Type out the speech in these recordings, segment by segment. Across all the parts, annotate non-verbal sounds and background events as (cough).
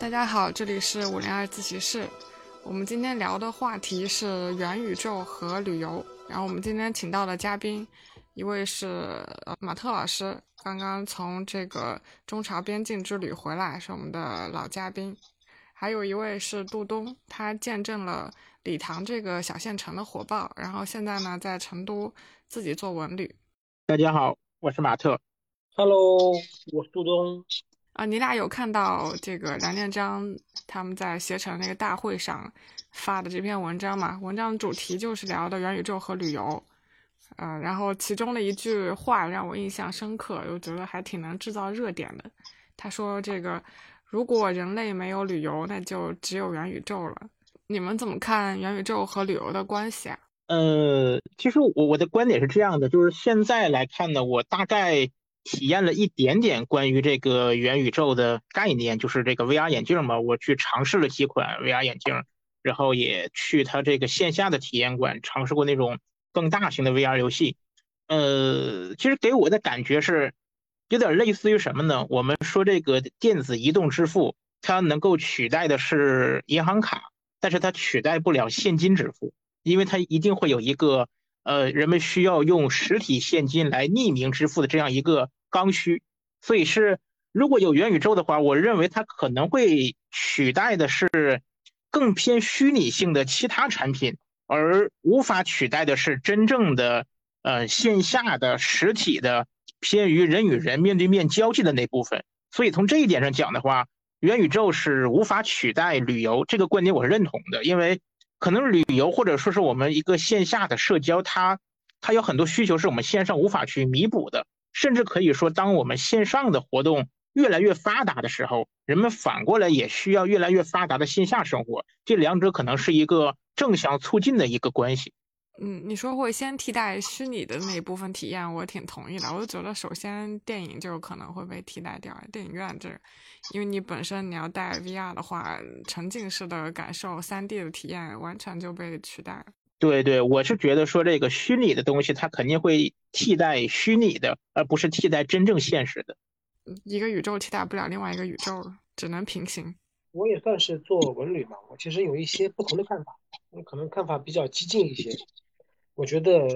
大家好，这里是五零二自习室。我们今天聊的话题是元宇宙和旅游。然后我们今天请到的嘉宾，一位是呃马特老师，刚刚从这个中朝边境之旅回来，是我们的老嘉宾。还有一位是杜东，他见证了理塘这个小县城的火爆，然后现在呢在成都自己做文旅。大家好，我是马特。Hello，我是杜东。啊，你俩有看到这个梁建章他们在携程那个大会上发的这篇文章吗？文章主题就是聊的元宇宙和旅游，呃，然后其中的一句话让我印象深刻，我觉得还挺能制造热点的。他说：“这个如果人类没有旅游，那就只有元宇宙了。”你们怎么看元宇宙和旅游的关系啊？呃，其实我我的观点是这样的，就是现在来看呢，我大概。体验了一点点关于这个元宇宙的概念，就是这个 VR 眼镜嘛。我去尝试了几款 VR 眼镜，然后也去它这个线下的体验馆尝试过那种更大型的 VR 游戏。呃，其实给我的感觉是有点类似于什么呢？我们说这个电子移动支付，它能够取代的是银行卡，但是它取代不了现金支付，因为它一定会有一个。呃，人们需要用实体现金来匿名支付的这样一个刚需，所以是如果有元宇宙的话，我认为它可能会取代的是更偏虚拟性的其他产品，而无法取代的是真正的呃线下的实体的偏于人与人面对面交际的那部分。所以从这一点上讲的话，元宇宙是无法取代旅游这个观点，我是认同的，因为。可能旅游或者说是我们一个线下的社交，它它有很多需求是我们线上无法去弥补的，甚至可以说，当我们线上的活动越来越发达的时候，人们反过来也需要越来越发达的线下生活，这两者可能是一个正向促进的一个关系。嗯，你说会先替代虚拟的那一部分体验，我挺同意的。我就觉得，首先电影就可能会被替代掉，电影院这，因为你本身你要带 VR 的话，沉浸式的感受、三 D 的体验完全就被取代了。对对，我是觉得说这个虚拟的东西，它肯定会替代虚拟的，而不是替代真正现实的。一个宇宙替代不了另外一个宇宙了，只能平行。我也算是做文旅嘛，我其实有一些不同的看法，我可能看法比较激进一些。我觉得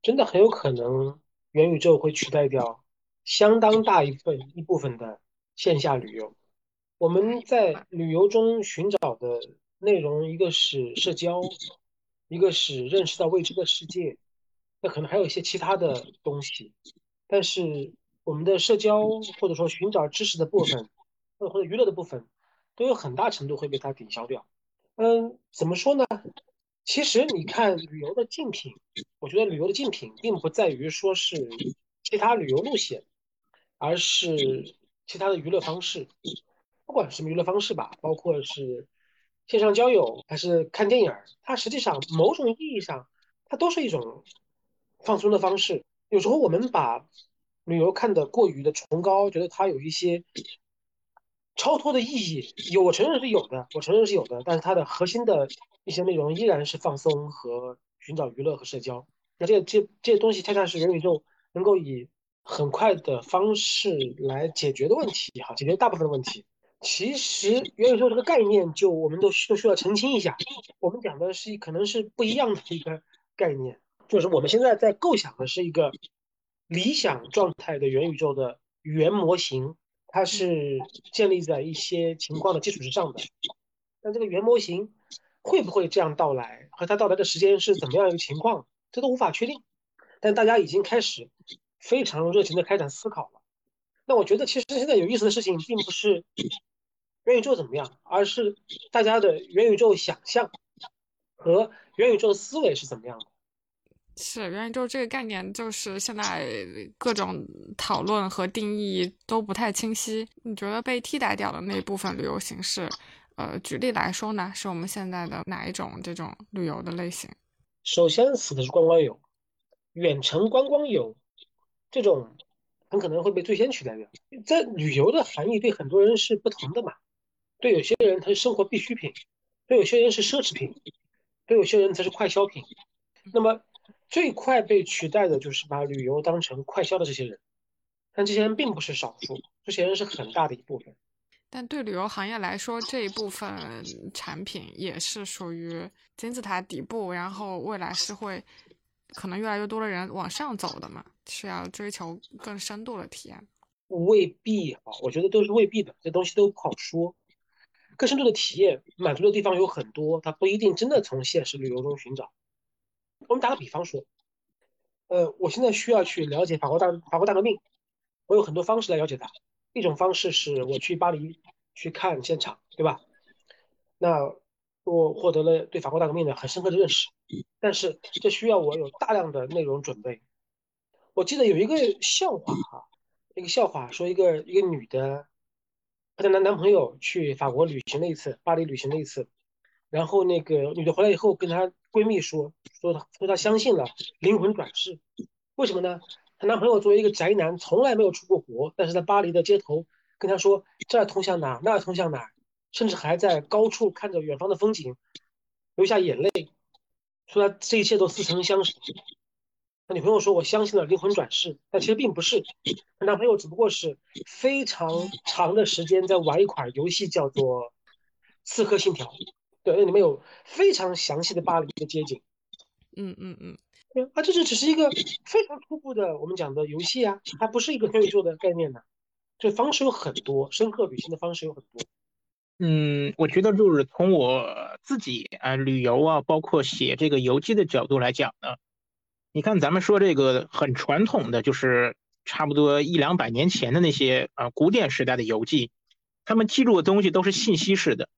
真的很有可能，元宇宙会取代掉相当大一份一部分的线下旅游。我们在旅游中寻找的内容，一个是社交，一个是认识到未知的世界，那可能还有一些其他的东西。但是我们的社交或者说寻找知识的部分，或者娱乐的部分，都有很大程度会被它抵消掉。嗯，怎么说呢？其实你看旅游的竞品，我觉得旅游的竞品并不在于说是其他旅游路线，而是其他的娱乐方式，不管什么娱乐方式吧，包括是线上交友还是看电影，它实际上某种意义上，它都是一种放松的方式。有时候我们把旅游看得过于的崇高，觉得它有一些超脱的意义，有我承认是有的，我承认是有的，但是它的核心的。一些内容依然是放松和寻找娱乐和社交，那这这这些东西恰恰是元宇宙能够以很快的方式来解决的问题，哈，解决大部分的问题。其实元宇宙这个概念，就我们都都需要澄清一下，我们讲的是可能是不一样的一个概念，就是我们现在在构想的是一个理想状态的元宇宙的原模型，它是建立在一些情况的基础之上的，但这个原模型。会不会这样到来？和它到来的时间是怎么样一个情况？这都无法确定。但大家已经开始非常热情的开展思考了。那我觉得，其实现在有意思的事情，并不是元宇宙怎么样，而是大家的元宇宙想象和元宇宙的思维是怎么样的。是元宇宙这个概念，就是现在各种讨论和定义都不太清晰。你觉得被替代掉的那一部分旅游形式？呃，举例来说呢，是我们现在的哪一种这种旅游的类型？首先死的是观光游，远程观光游，这种很可能会被最先取代掉。在旅游的含义对很多人是不同的嘛，对有些人它是生活必需品，对有些人是奢侈品，对有些人才是快消品。那么最快被取代的就是把旅游当成快消的这些人，但这些人并不是少数，这些人是很大的一部分。但对旅游行业来说，这一部分产品也是属于金字塔底部，然后未来是会可能越来越多的人往上走的嘛，是要追求更深度的体验。未必啊，我觉得都是未必的，这东西都不好说。更深度的体验满足的地方有很多，它不一定真的从现实旅游中寻找。我们打个比方说，呃，我现在需要去了解法国大法国大革命，我有很多方式来了解它。一种方式是我去巴黎去看现场，对吧？那我获得了对法国大革命的很深刻的认识，但是这需要我有大量的内容准备。我记得有一个笑话哈，一个笑话说一个一个女的，她的男男朋友去法国旅行了一次，巴黎旅行了一次，然后那个女的回来以后跟她闺蜜说，说她说她相信了灵魂转世，为什么呢？她男朋友作为一个宅男，从来没有出过国，但是在巴黎的街头跟她说这儿通向哪，那儿通向哪，甚至还在高处看着远方的风景，流下眼泪，说他这一切都似曾相识。他女朋友说：“我相信了灵魂转世，但其实并不是。她男朋友只不过是非常长的时间在玩一款游戏，叫做《刺客信条》。对，那里面有非常详细的巴黎的街景。嗯嗯嗯。”啊，这是只是一个非常初步的我们讲的游戏啊，它不是一个元宇宙的概念呢。这方式有很多，深刻旅行的方式有很多。嗯，我觉得就是从我自己啊旅游啊，包括写这个游记的角度来讲呢，你看咱们说这个很传统的，就是差不多一两百年前的那些啊古典时代的游记，他们记录的东西都是信息式的，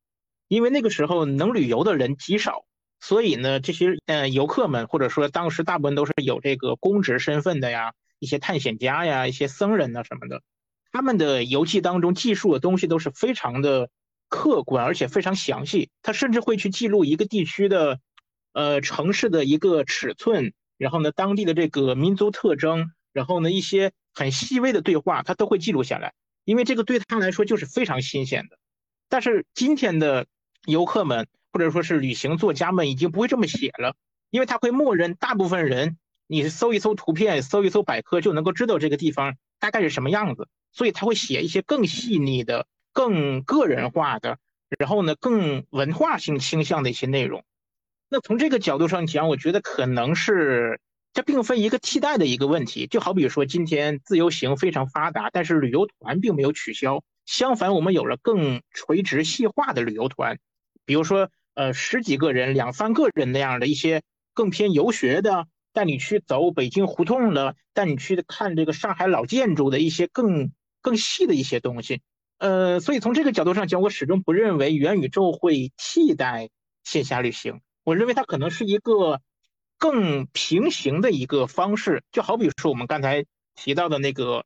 因为那个时候能旅游的人极少。所以呢，这些呃游客们，或者说当时大部分都是有这个公职身份的呀，一些探险家呀，一些僧人呐什么的，他们的游记当中记述的东西都是非常的客观，而且非常详细。他甚至会去记录一个地区的，呃城市的一个尺寸，然后呢当地的这个民族特征，然后呢一些很细微的对话，他都会记录下来，因为这个对他来说就是非常新鲜的。但是今天的游客们。或者说是旅行作家们已经不会这么写了，因为他会默认大部分人，你搜一搜图片，搜一搜百科就能够知道这个地方大概是什么样子，所以他会写一些更细腻的、更个人化的，然后呢更文化性倾向的一些内容。那从这个角度上讲，我觉得可能是这并非一个替代的一个问题。就好比说今天自由行非常发达，但是旅游团并没有取消，相反我们有了更垂直细化的旅游团，比如说。呃，十几个人、两三个人那样的一些更偏游学的，带你去走北京胡同的，带你去看这个上海老建筑的一些更更细的一些东西。呃，所以从这个角度上讲，我始终不认为元宇宙会替代线下旅行。我认为它可能是一个更平行的一个方式。就好比说我们刚才提到的那个《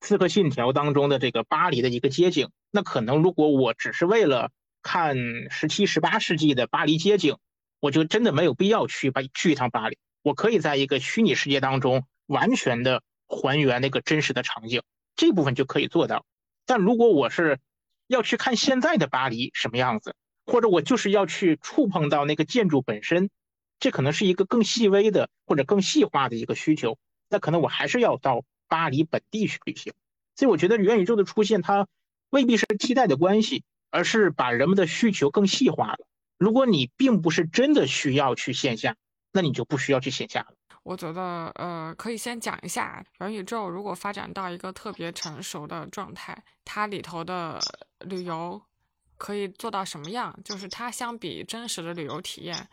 刺客信条》当中的这个巴黎的一个街景，那可能如果我只是为了看十七、十八世纪的巴黎街景，我就真的没有必要去巴去一趟巴黎。我可以在一个虚拟世界当中完全的还原那个真实的场景，这部分就可以做到。但如果我是要去看现在的巴黎什么样子，或者我就是要去触碰到那个建筑本身，这可能是一个更细微的或者更细化的一个需求。那可能我还是要到巴黎本地去旅行。所以我觉得元宇宙的出现，它未必是替代的关系。而是把人们的需求更细化了。如果你并不是真的需要去线下，那你就不需要去线下了。我觉得，呃，可以先讲一下元宇宙如果发展到一个特别成熟的状态，它里头的旅游可以做到什么样？就是它相比真实的旅游体验，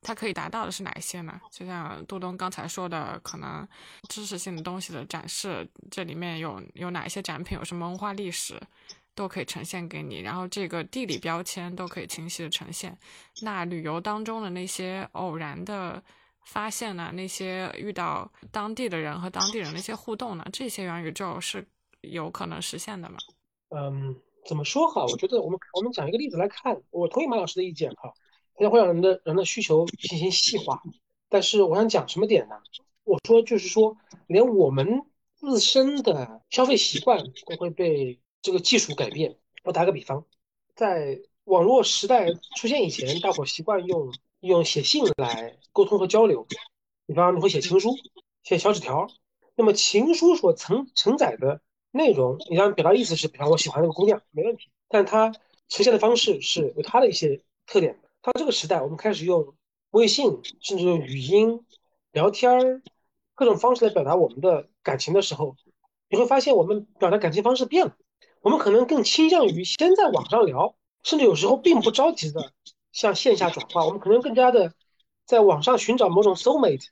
它可以达到的是哪些呢？就像杜东刚才说的，可能知识性的东西的展示，这里面有有哪些展品，有什么文化历史？都可以呈现给你，然后这个地理标签都可以清晰的呈现。那旅游当中的那些偶然的发现呢？那些遇到当地的人和当地人的一些互动呢？这些元宇宙是有可能实现的吗？嗯，怎么说哈？我觉得我们我们讲一个例子来看，我同意马老师的意见哈，它会让人的人的需求进行细化。但是我想讲什么点呢？我说就是说，连我们自身的消费习惯都会被。这个技术改变，我打个比方，在网络时代出现以前，大伙习惯用用写信来沟通和交流，比方你会写情书、写小纸条。那么情书所承承载的内容，你让表达意思是，比方我喜欢那个姑娘，没问题。但它呈现的方式是有它的一些特点。到这个时代，我们开始用微信，甚至用语音聊天儿，各种方式来表达我们的感情的时候，你会发现我们表达感情方式变了。我们可能更倾向于先在网上聊，甚至有时候并不着急的向线下转化。我们可能更加的在网上寻找某种 soul mate，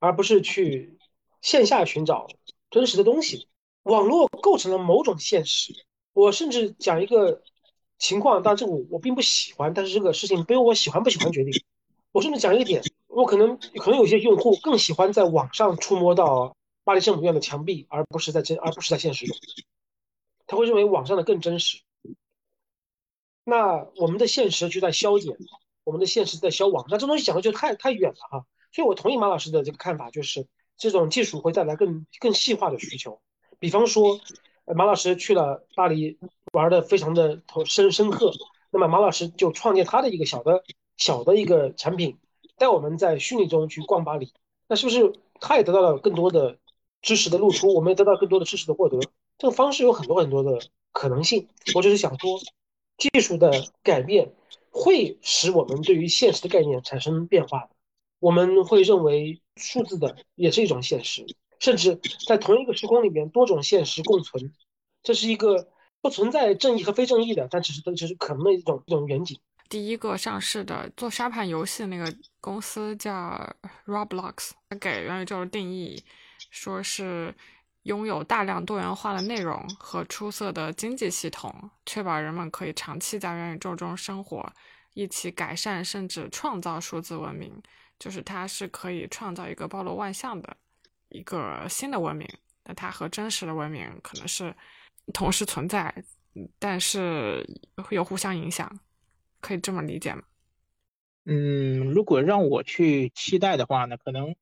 而不是去线下寻找真实的东西。网络构成了某种现实。我甚至讲一个情况，当然这个我我并不喜欢，但是这个事情不由我喜欢不喜欢决定。我甚至讲一个点，我可能可能有些用户更喜欢在网上触摸到巴黎圣母院的墙壁，而不是在真而不是在现实中，他会认为网上的更真实。那我们的现实就在消减，我们的现实在消亡。那这东西讲的就太太远了哈。所以我同意马老师的这个看法，就是这种技术会带来更更细化的需求。比方说，马老师去了巴黎，玩的非常的深深刻。那么马老师就创建他的一个小的、小的一个产品，带我们在虚拟中去逛巴黎。那是不是他也得到了更多的知识的露出？我们也得到更多的知识的获得。这个方式有很多很多的可能性。我只是想说，技术的改变会使我们对于现实的概念产生变化。我们会认为数字的也是一种现实。甚至在同一个时空里面，多种现实共存，这是一个不存在正义和非正义的，但只是这只是可能的一种一种远景。第一个上市的做沙盘游戏的那个公司叫 Roblox，它给元宇宙的定义说是拥有大量多元化的内容和出色的经济系统，确保人们可以长期在元宇宙中生活，一起改善甚至创造数字文明。就是它是可以创造一个包罗万象的。一个新的文明，那它和真实的文明可能是同时存在，但是又互相影响，可以这么理解吗？嗯，如果让我去期待的话呢，可能，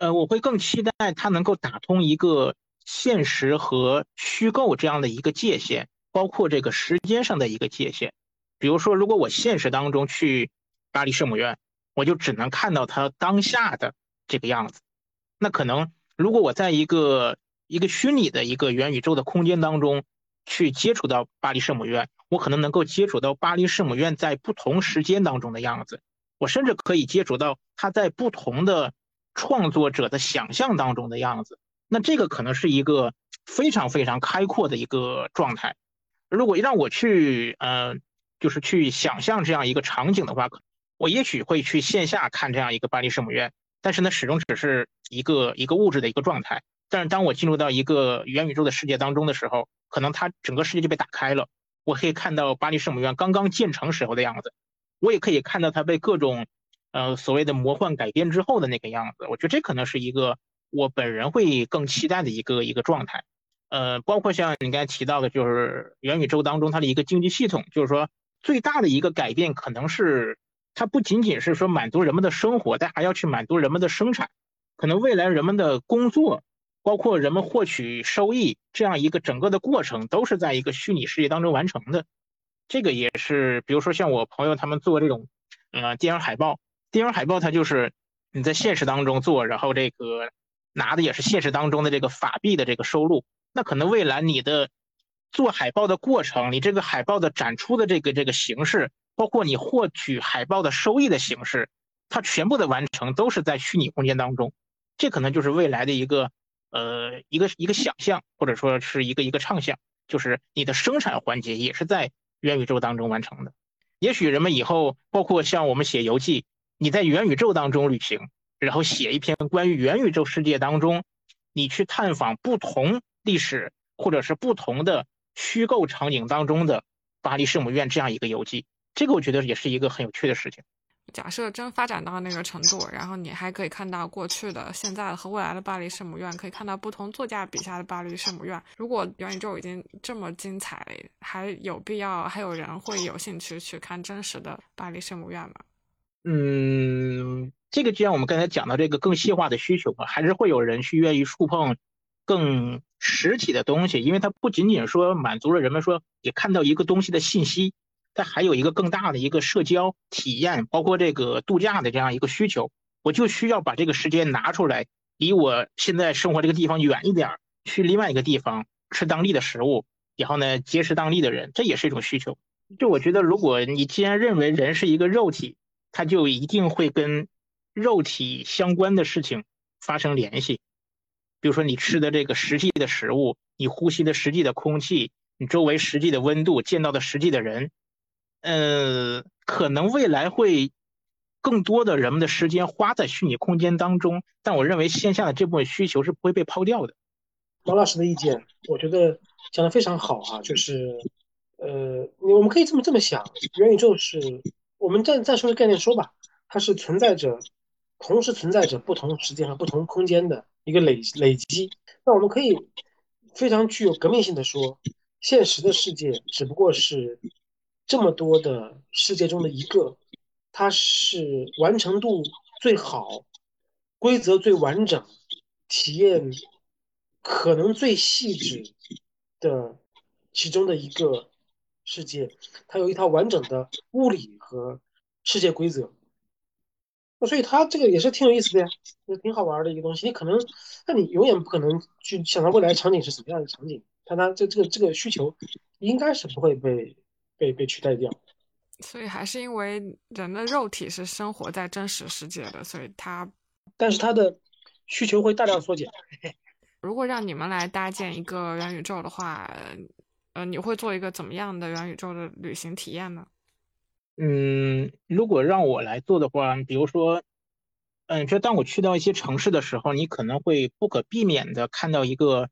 呃，我会更期待它能够打通一个现实和虚构这样的一个界限，包括这个时间上的一个界限。比如说，如果我现实当中去巴黎圣母院，我就只能看到它当下的这个样子。那可能，如果我在一个一个虚拟的一个元宇宙的空间当中去接触到巴黎圣母院，我可能能够接触到巴黎圣母院在不同时间当中的样子，我甚至可以接触到它在不同的创作者的想象当中的样子。那这个可能是一个非常非常开阔的一个状态。如果让我去，呃，就是去想象这样一个场景的话，我也许会去线下看这样一个巴黎圣母院。但是呢，始终只是一个一个物质的一个状态。但是当我进入到一个元宇宙的世界当中的时候，可能它整个世界就被打开了。我可以看到巴黎圣母院刚刚建成时候的样子，我也可以看到它被各种，呃，所谓的魔幻改编之后的那个样子。我觉得这可能是一个我本人会更期待的一个一个状态。呃，包括像你刚才提到的，就是元宇宙当中它的一个经济系统，就是说最大的一个改变可能是。它不仅仅是说满足人们的生活，但还要去满足人们的生产。可能未来人们的工作，包括人们获取收益这样一个整个的过程，都是在一个虚拟世界当中完成的。这个也是，比如说像我朋友他们做这种，呃，电影海报。电影海报它就是你在现实当中做，然后这个拿的也是现实当中的这个法币的这个收入。那可能未来你的做海报的过程，你这个海报的展出的这个这个形式。包括你获取海报的收益的形式，它全部的完成都是在虚拟空间当中，这可能就是未来的一个呃一个一个想象，或者说是一个一个畅想，就是你的生产环节也是在元宇宙当中完成的。也许人们以后，包括像我们写游记，你在元宇宙当中旅行，然后写一篇关于元宇宙世界当中，你去探访不同历史或者是不同的虚构场景当中的巴黎圣母院这样一个游记。这个我觉得也是一个很有趣的事情。假设真发展到那个程度，然后你还可以看到过去的、现在的和未来的巴黎圣母院，可以看到不同作家笔下的巴黎圣母院。如果元宇宙已经这么精彩，还有必要还有人会有兴趣去看真实的巴黎圣母院吗？嗯，这个就像我们刚才讲到这个更细化的需求吧，还是会有人去愿意触碰更实体的东西，因为它不仅仅说满足了人们说也看到一个东西的信息。它还有一个更大的一个社交体验，包括这个度假的这样一个需求，我就需要把这个时间拿出来，离我现在生活这个地方远一点，去另外一个地方吃当地的食物，然后呢结识当地的人，这也是一种需求。就我觉得，如果你既然认为人是一个肉体，它就一定会跟肉体相关的事情发生联系。比如说你吃的这个实际的食物，你呼吸的实际的空气，你周围实际的温度，见到的实际的人，呃，可能未来会更多的人们的时间花在虚拟空间当中，但我认为线下的这部分需求是不会被抛掉的。毛老师的意见，我觉得讲的非常好哈，就是。呃，我们可以这么这么想，元宇宙是我们再再说个概念说吧，它是存在着，同时存在着不同时间和不同空间的一个累累积。那我们可以非常具有革命性的说，现实的世界只不过是这么多的世界中的一个，它是完成度最好、规则最完整、体验可能最细致的其中的一个。世界，它有一套完整的物理和世界规则，那所以它这个也是挺有意思的呀，也挺好玩的一个东西。你可能，那你永远不可能去想到未来场景是什么样的场景，但它这这个这个需求应该是不会被被被取代掉。所以还是因为人的肉体是生活在真实世界的，所以它，但是它的需求会大量缩减。(laughs) 如果让你们来搭建一个元宇宙的话。呃，你会做一个怎么样的元宇宙的旅行体验呢？嗯，如果让我来做的话，比如说，嗯，就当我去到一些城市的时候，你可能会不可避免的看到一个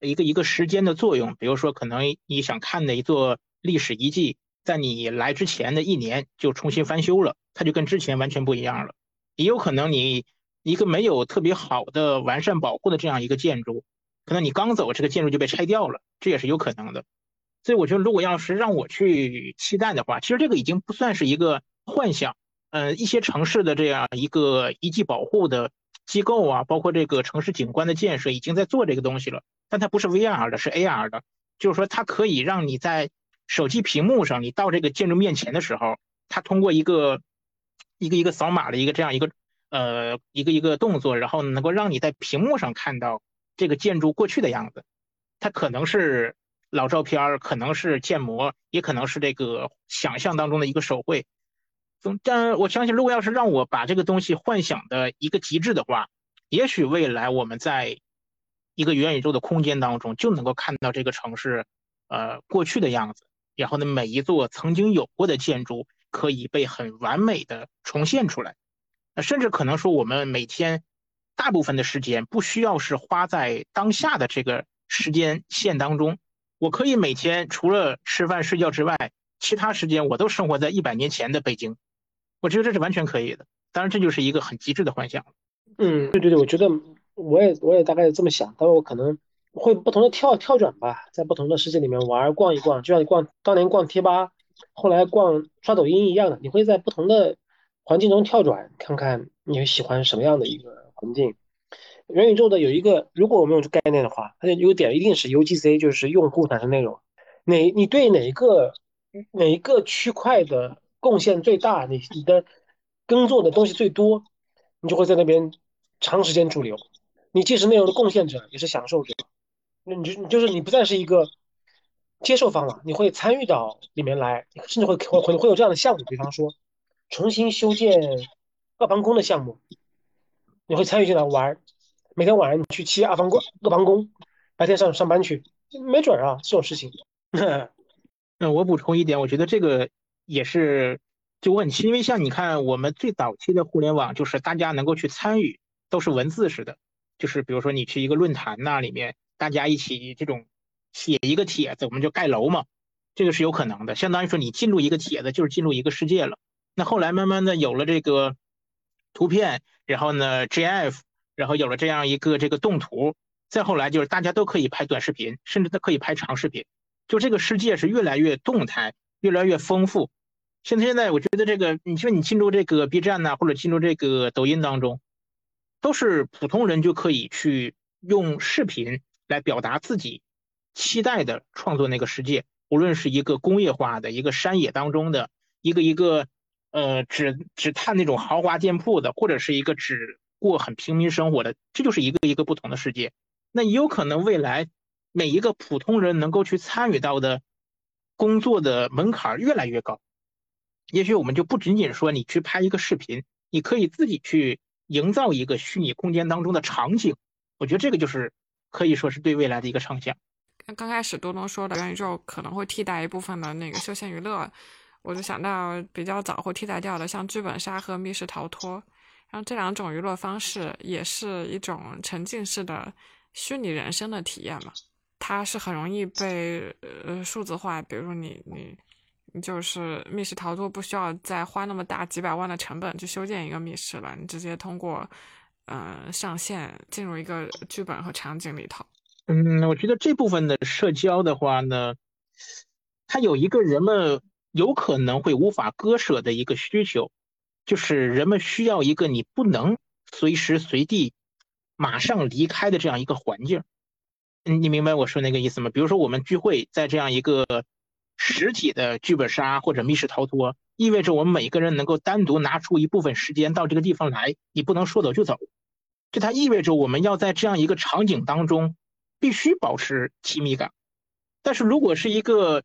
一个一个时间的作用。比如说，可能你想看的一座历史遗迹，在你来之前的一年就重新翻修了，它就跟之前完全不一样了。也有可能你一个没有特别好的完善保护的这样一个建筑。可能你刚走，这个建筑就被拆掉了，这也是有可能的。所以我觉得，如果要是让我去期待的话，其实这个已经不算是一个幻想。呃，一些城市的这样一个遗迹保护的机构啊，包括这个城市景观的建设，已经在做这个东西了。但它不是 VR 的，是 AR 的，就是说它可以让你在手机屏幕上，你到这个建筑面前的时候，它通过一个一个一个扫码的一个这样一个呃一个一个动作，然后能够让你在屏幕上看到。这个建筑过去的样子，它可能是老照片，可能是建模，也可能是这个想象当中的一个手绘。总，但我相信，如果要是让我把这个东西幻想的一个极致的话，也许未来我们在一个元宇宙的空间当中就能够看到这个城市，呃，过去的样子。然后呢，每一座曾经有过的建筑可以被很完美的重现出来。那甚至可能说，我们每天。大部分的时间不需要是花在当下的这个时间线当中，我可以每天除了吃饭睡觉之外，其他时间我都生活在一百年前的北京，我觉得这是完全可以的。当然，这就是一个很极致的幻想。嗯，对对对，我觉得我也我也大概这么想，但是我可能会不同的跳跳转吧，在不同的世界里面玩逛一逛，就像你逛当年逛贴吧，后来逛刷抖音一样的，你会在不同的环境中跳转，看看你会喜欢什么样的一个。环境，元宇宙的有一个，如果我们用这概念的话，它的优点一定是 UGC，就是用户产生内容。哪你对哪一个哪一个区块的贡献最大，你你的耕作的东西最多，你就会在那边长时间驻留。你既是内容的贡献者，也是享受者。那你就你就是你不再是一个接受方了，你会参与到里面来，甚至会会会有这样的项目，比方说重新修建二房宫的项目。你会参与进来玩，每天晚上你去砌阿房宫、阿房宫，白天上上班去，没准啊这种事情。(laughs) 那我补充一点，我觉得这个也是就问题，因为像你看，我们最早期的互联网就是大家能够去参与，都是文字式的，就是比如说你去一个论坛那里面，大家一起这种写一个帖子，我们就盖楼嘛，这个是有可能的，相当于说你进入一个帖子就是进入一个世界了。那后来慢慢的有了这个。图片，然后呢，GIF，然后有了这样一个这个动图，再后来就是大家都可以拍短视频，甚至都可以拍长视频，就这个世界是越来越动态，越来越丰富。现在现在我觉得这个，你说你进入这个 B 站呐，或者进入这个抖音当中，都是普通人就可以去用视频来表达自己期待的创作那个世界，无论是一个工业化的一个山野当中的一个一个。呃，只只探那种豪华店铺的，或者是一个只过很平民生活的，这就是一个一个不同的世界。那也有可能未来每一个普通人能够去参与到的工作的门槛越来越高。也许我们就不仅仅说你去拍一个视频，你可以自己去营造一个虚拟空间当中的场景。我觉得这个就是可以说是对未来的一个畅想。刚开始多多说的元宇宙可能会替代一部分的那个休闲娱乐，我就想到比较早会替代掉的，像剧本杀和密室逃脱，然后这两种娱乐方式也是一种沉浸式的虚拟人生的体验嘛。它是很容易被呃数字化，比如说你你你就是密室逃脱，不需要再花那么大几百万的成本去修建一个密室了，你直接通过呃上线进入一个剧本和场景里头。嗯，我觉得这部分的社交的话呢，它有一个人们有可能会无法割舍的一个需求，就是人们需要一个你不能随时随地马上离开的这样一个环境。嗯，你明白我说那个意思吗？比如说我们聚会在这样一个实体的剧本杀或者密室逃脱，意味着我们每个人能够单独拿出一部分时间到这个地方来，你不能说走就走，这它意味着我们要在这样一个场景当中。必须保持亲密感，但是如果是一个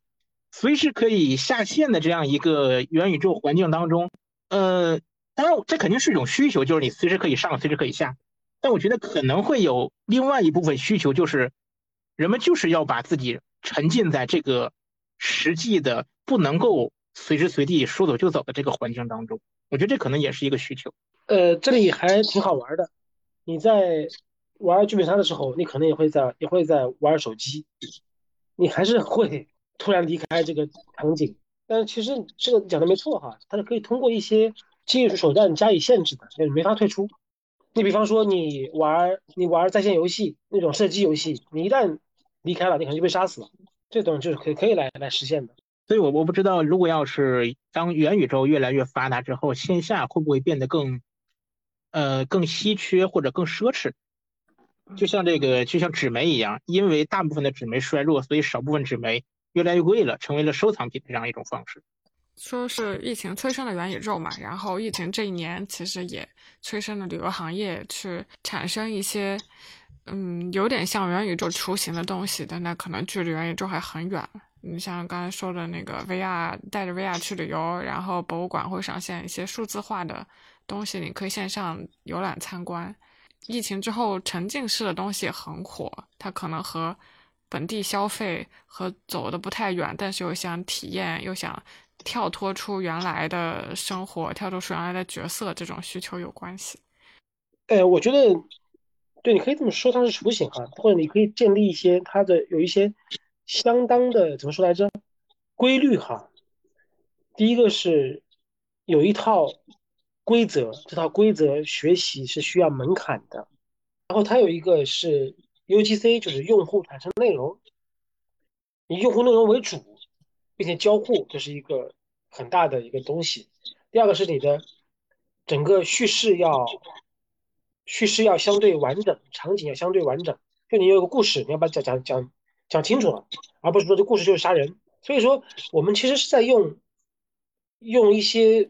随时可以下线的这样一个元宇宙环境当中，呃，当然这肯定是一种需求，就是你随时可以上，随时可以下。但我觉得可能会有另外一部分需求，就是人们就是要把自己沉浸在这个实际的不能够随时随地说走就走的这个环境当中。我觉得这可能也是一个需求。呃，这里还挺好玩的，你在。玩剧本杀的时候，你可能也会在也会在玩手机，你还是会突然离开这个场景。但其实这个讲的没错哈，它是可以通过一些技术手段加以限制的，就是没法退出。你比方说你玩你玩在线游戏那种射击游戏，你一旦离开了，你可能就被杀死了。这种就是可可以来来实现的。所以我我不知道，如果要是当元宇宙越来越发达之后，线下会不会变得更呃更稀缺或者更奢侈？就像这个，就像纸媒一样，因为大部分的纸媒衰弱，所以少部分纸媒越来越贵了，成为了收藏品的这样一种方式。说是疫情催生了元宇宙嘛，然后疫情这一年其实也催生了旅游行业去产生一些，嗯，有点像元宇宙雏形的东西，但那可能距离元宇宙还很远。你像刚才说的那个 VR，带着 VR 去旅游，然后博物馆会上线一些数字化的东西，你可以线上游览参观。疫情之后，沉浸式的东西很火，它可能和本地消费和走的不太远，但是又想体验，又想跳脱出原来的生活，跳脱出原来的角色这种需求有关系。呃，我觉得，对，你可以这么说，它是雏形哈，或者你可以建立一些它的有一些相当的怎么说来着规律哈。第一个是有一套。规则这套规则学习是需要门槛的，然后它有一个是 UGC，就是用户产生内容，以用户内容为主，并且交互，这是一个很大的一个东西。第二个是你的整个叙事要叙事要相对完整，场景要相对完整，就你有个故事，你要把讲讲讲讲清楚了，而不是说这故事就是杀人。所以说，我们其实是在用用一些。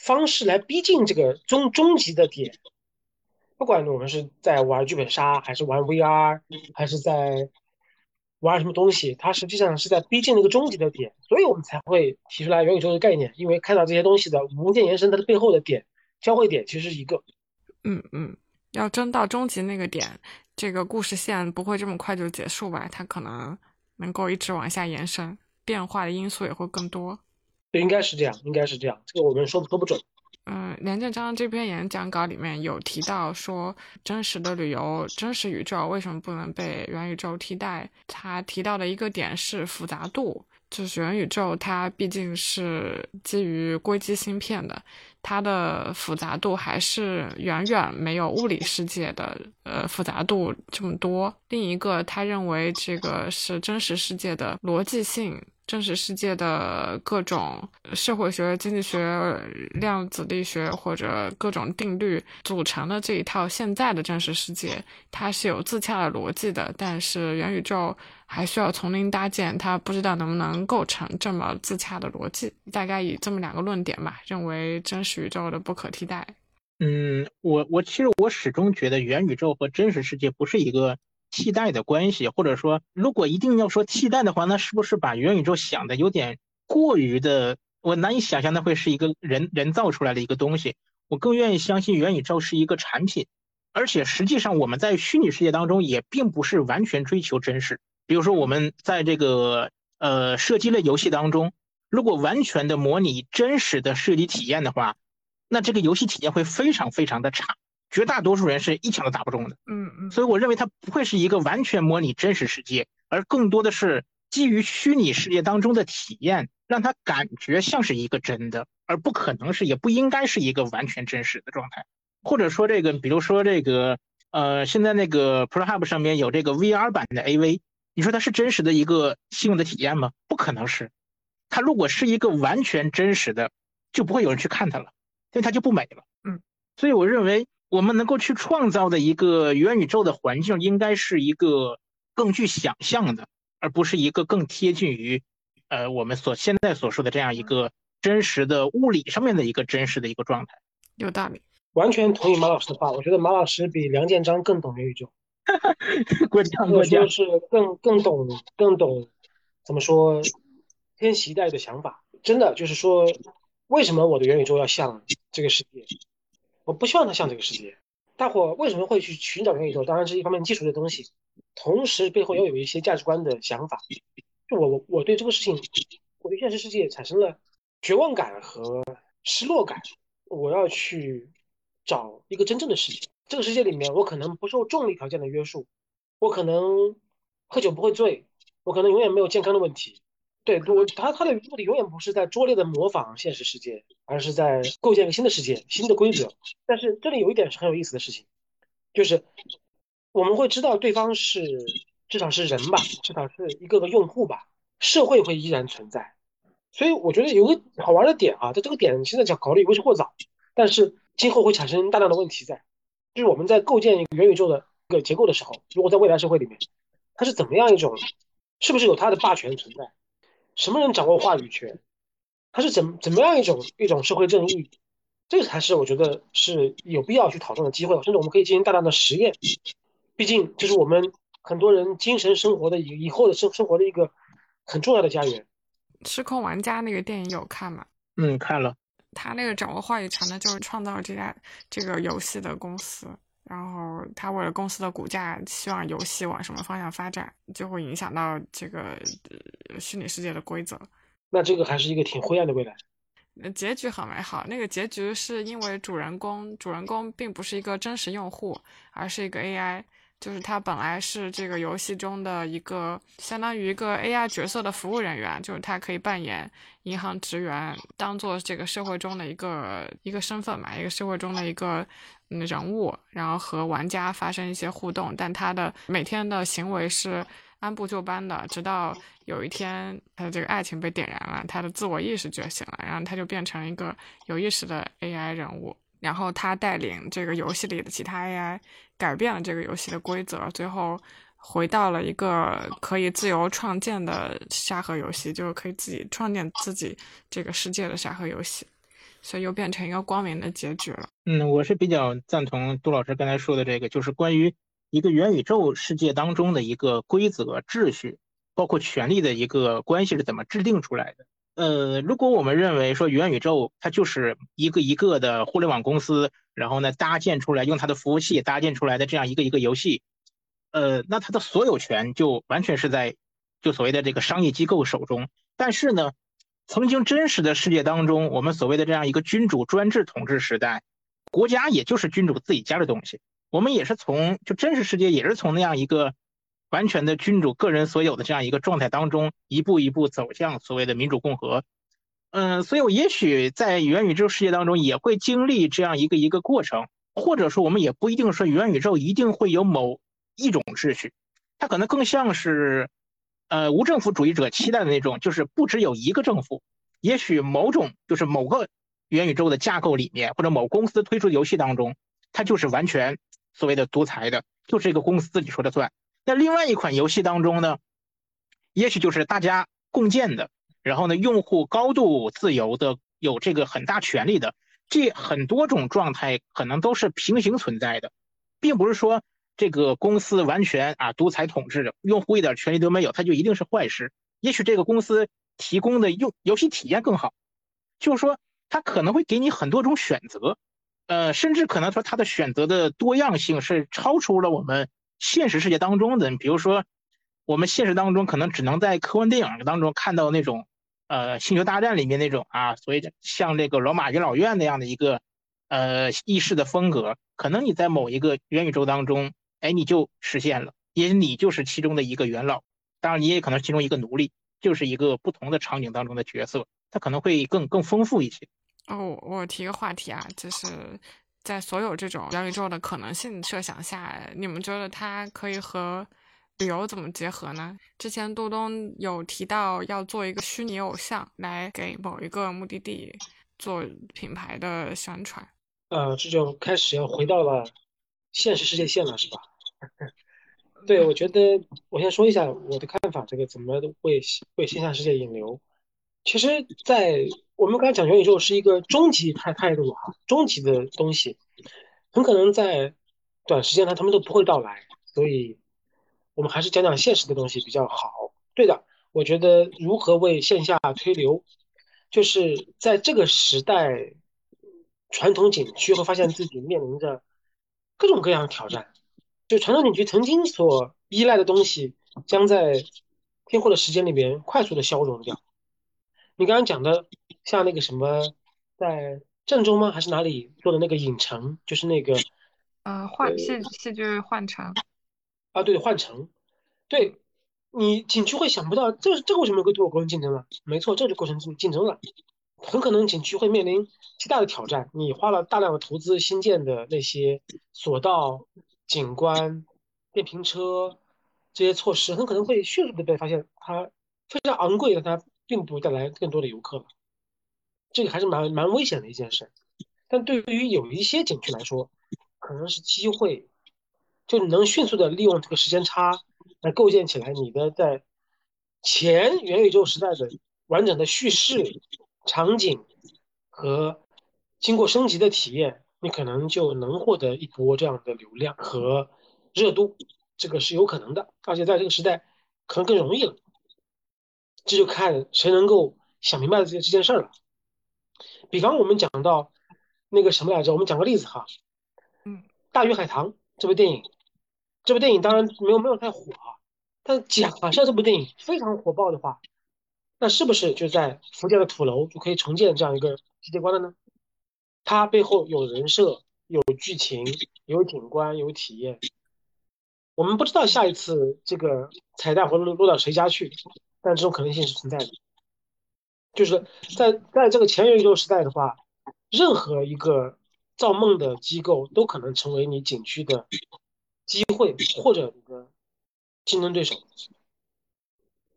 方式来逼近这个终终极的点，不管我们是在玩剧本杀，还是玩 VR，还是在玩什么东西，它实际上是在逼近那个终极的点，所以我们才会提出来元宇宙的概念，因为看到这些东西的无限延伸，它的背后的点交汇点其实是一个。嗯嗯，要争到终极那个点，这个故事线不会这么快就结束吧？它可能能够一直往下延伸，变化的因素也会更多。对，应该是这样，应该是这样。这个我们说说不准。嗯，梁建章这篇演讲稿里面有提到说，真实的旅游、真实宇宙为什么不能被元宇宙替代？他提到的一个点是复杂度，就是元宇宙它毕竟是基于硅基芯片的，它的复杂度还是远远没有物理世界的呃复杂度这么多。另一个，他认为这个是真实世界的逻辑性。真实世界的各种社会学、经济学、量子力学或者各种定律组成的这一套现在的真实世界，它是有自洽的逻辑的。但是元宇宙还需要从零搭建，它不知道能不能构成这么自洽的逻辑。大概以这么两个论点吧，认为真实宇宙的不可替代。嗯，我我其实我始终觉得元宇宙和真实世界不是一个替代的关系，或者说，如果一定要说替代的话，那是不是把元宇宙想的有点过于的？我难以想象那会是一个人人造出来的一个东西。我更愿意相信元宇宙是一个产品，而且实际上我们在虚拟世界当中也并不是完全追求真实。比如说我们在这个呃射击类游戏当中，如果完全的模拟真实的射击体验的话，那这个游戏体验会非常非常的差。绝大多数人是一枪都打不中的，嗯嗯，所以我认为它不会是一个完全模拟真实世界，而更多的是基于虚拟世界当中的体验，让它感觉像是一个真的，而不可能是，也不应该是一个完全真实的状态。或者说这个，比如说这个，呃，现在那个 ProHub 上面有这个 VR 版的 AV，你说它是真实的一个信用的体验吗？不可能是。它如果是一个完全真实的，就不会有人去看它了，因为它就不美了。嗯，所以我认为。我们能够去创造的一个元宇宙的环境，应该是一个更具想象的，而不是一个更贴近于，呃，我们所现在所说的这样一个真实的物理上面的一个真实的一个状态。有道理，完全同意马老师的话。我觉得马老师比梁建章更懂元宇宙，过奖过奖，是更更懂更懂，怎么说，天禧一代的想法，真的就是说，为什么我的元宇宙要像这个世界？我不希望它像这个世界。大伙为什么会去寻找元宇宙？当然是一方面技术的东西，同时背后要有一些价值观的想法。就我我我对这个事情，我对现实世界产生了绝望感和失落感。我要去找一个真正的世界。这个世界里面，我可能不受重力条件的约束，我可能喝酒不会醉，我可能永远没有健康的问题。对我，他他的目的永远不是在拙劣的模仿现实世界，而是在构建一个新的世界、新的规则。但是这里有一点是很有意思的事情，就是我们会知道对方是至少是人吧，至少是一个个用户吧，社会会依然存在。所以我觉得有个好玩的点啊，在这个点现在讲考虑为时过早，但是今后会产生大量的问题在，就是我们在构建一个元宇宙的一个结构的时候，如果在未来社会里面，它是怎么样一种，是不是有它的霸权存在？什么人掌握话语权？它是怎怎么样一种一种社会正义？这个才是我觉得是有必要去讨论的机会，甚至我们可以进行大量的实验。毕竟这是我们很多人精神生活的以以后的生生活的一个很重要的家园。失控玩家那个电影有看吗？嗯，看了。他那个掌握话语权的，就是创造这家这个游戏的公司。然后他为了公司的股价，希望游戏往什么方向发展，就会影响到这个虚拟世界的规则。那这个还是一个挺灰暗的未来。结局很美好。那个结局是因为主人公，主人公并不是一个真实用户，而是一个 AI。就是他本来是这个游戏中的一个相当于一个 AI 角色的服务人员，就是他可以扮演银行职员，当做这个社会中的一个一个身份嘛，一个社会中的一个嗯人物，然后和玩家发生一些互动。但他的每天的行为是按部就班的，直到有一天他的这个爱情被点燃了，他的自我意识觉醒了，然后他就变成一个有意识的 AI 人物。然后他带领这个游戏里的其他 AI 改变了这个游戏的规则，最后回到了一个可以自由创建的沙盒游戏，就是可以自己创建自己这个世界的沙盒游戏，所以又变成一个光明的结局了。嗯，我是比较赞同杜老师刚才说的这个，就是关于一个元宇宙世界当中的一个规则秩序，包括权力的一个关系是怎么制定出来的。呃，如果我们认为说元宇宙它就是一个一个的互联网公司，然后呢搭建出来用它的服务器搭建出来的这样一个一个游戏，呃，那它的所有权就完全是在就所谓的这个商业机构手中。但是呢，曾经真实的世界当中，我们所谓的这样一个君主专制统治时代，国家也就是君主自己家的东西。我们也是从就真实世界也是从那样一个。完全的君主个人所有的这样一个状态当中，一步一步走向所谓的民主共和。嗯，所以我也许在元宇宙世界当中也会经历这样一个一个过程，或者说我们也不一定说元宇宙一定会有某一种秩序，它可能更像是，呃，无政府主义者期待的那种，就是不只有一个政府，也许某种就是某个元宇宙的架构里面，或者某公司推出的游戏当中，它就是完全所谓的独裁的，就是一个公司自己说了算。在另外一款游戏当中呢，也许就是大家共建的，然后呢，用户高度自由的，有这个很大权利的，这很多种状态可能都是平行存在的，并不是说这个公司完全啊独裁统治，用户一点权利都没有，它就一定是坏事。也许这个公司提供的用游戏体验更好，就是说它可能会给你很多种选择，呃，甚至可能说它的选择的多样性是超出了我们现实世界当中的。比如说，我们现实当中可能只能在科幻电影当中看到那种，呃，星球大战里面那种啊，所以像这个罗马元老院那样的一个，呃，意式的风格，可能你在某一个元宇宙当中。哎，你就实现了，也你就是其中的一个元老，当然你也可能其中一个奴隶，就是一个不同的场景当中的角色，它可能会更更丰富一些。哦，我提个话题啊，就是在所有这种元宇宙的可能性设想下，你们觉得它可以和旅游怎么结合呢？之前杜东有提到要做一个虚拟偶像，来给某一个目的地做品牌的宣传。呃，这就开始要回到了。现实世界线了是吧？(laughs) 对，我觉得我先说一下我的看法，这个怎么为为线下世界引流？其实，在我们刚才讲元宇宙是一个终极态态度哈，终极的东西，很可能在短时间内他们都不会到来，所以我们还是讲讲现实的东西比较好。对的，我觉得如何为线下推流，就是在这个时代，传统景区会发现自己面临着。各种各样的挑战，就传统景区曾经所依赖的东西，将在天后的时间里面快速的消融掉。你刚刚讲的，像那个什么，在郑州吗？还是哪里做的那个影城？就是那个，呃，换戏戏剧换城。啊，对，换城。对，你景区会想不到，这这个为什么会对我构成竞争了？没错，这就构成竞竞争了。很可能景区会面临极大的挑战。你花了大量的投资新建的那些索道、景观、电瓶车这些措施，很可能会迅速的被发现它非常昂贵，的它并不带来更多的游客了。这个还是蛮蛮危险的一件事。但对于有一些景区来说，可能是机会，就能迅速的利用这个时间差来构建起来你的在前元宇宙时代的完整的叙事。场景和经过升级的体验，你可能就能获得一波这样的流量和热度，这个是有可能的，而且在这个时代可能更容易了。这就看谁能够想明白这这件事儿了。比方我们讲到那个什么来着？我们讲个例子哈，嗯，《大鱼海棠》这部电影，这部电影当然没有没有太火啊，但假设这部电影非常火爆的话。那是不是就在福建的土楼就可以重建这样一个世界观了呢？它背后有人设、有剧情、有景观、有体验。我们不知道下一次这个彩蛋会落落到谁家去，但这种可能性是存在的。就是在在这个前元宇宙时代的话，任何一个造梦的机构都可能成为你景区的机会或者一个竞争对手，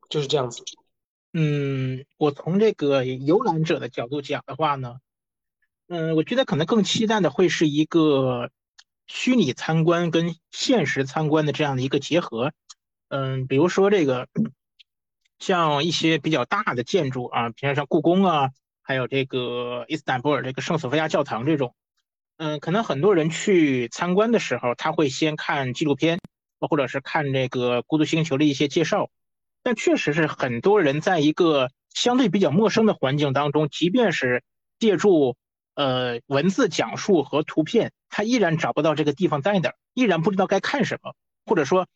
就是这样子。嗯，我从这个游览者的角度讲的话呢，嗯，我觉得可能更期待的会是一个虚拟参观跟现实参观的这样的一个结合。嗯，比如说这个像一些比较大的建筑啊，比如像故宫啊，还有这个伊斯坦布尔这个圣索菲亚教堂这种，嗯，可能很多人去参观的时候，他会先看纪录片，或者是看这个孤独星球的一些介绍。但确实是很多人在一个相对比较陌生的环境当中，即便是借助呃文字讲述和图片，他依然找不到这个地方在哪儿，依然不知道该看什么，或者说，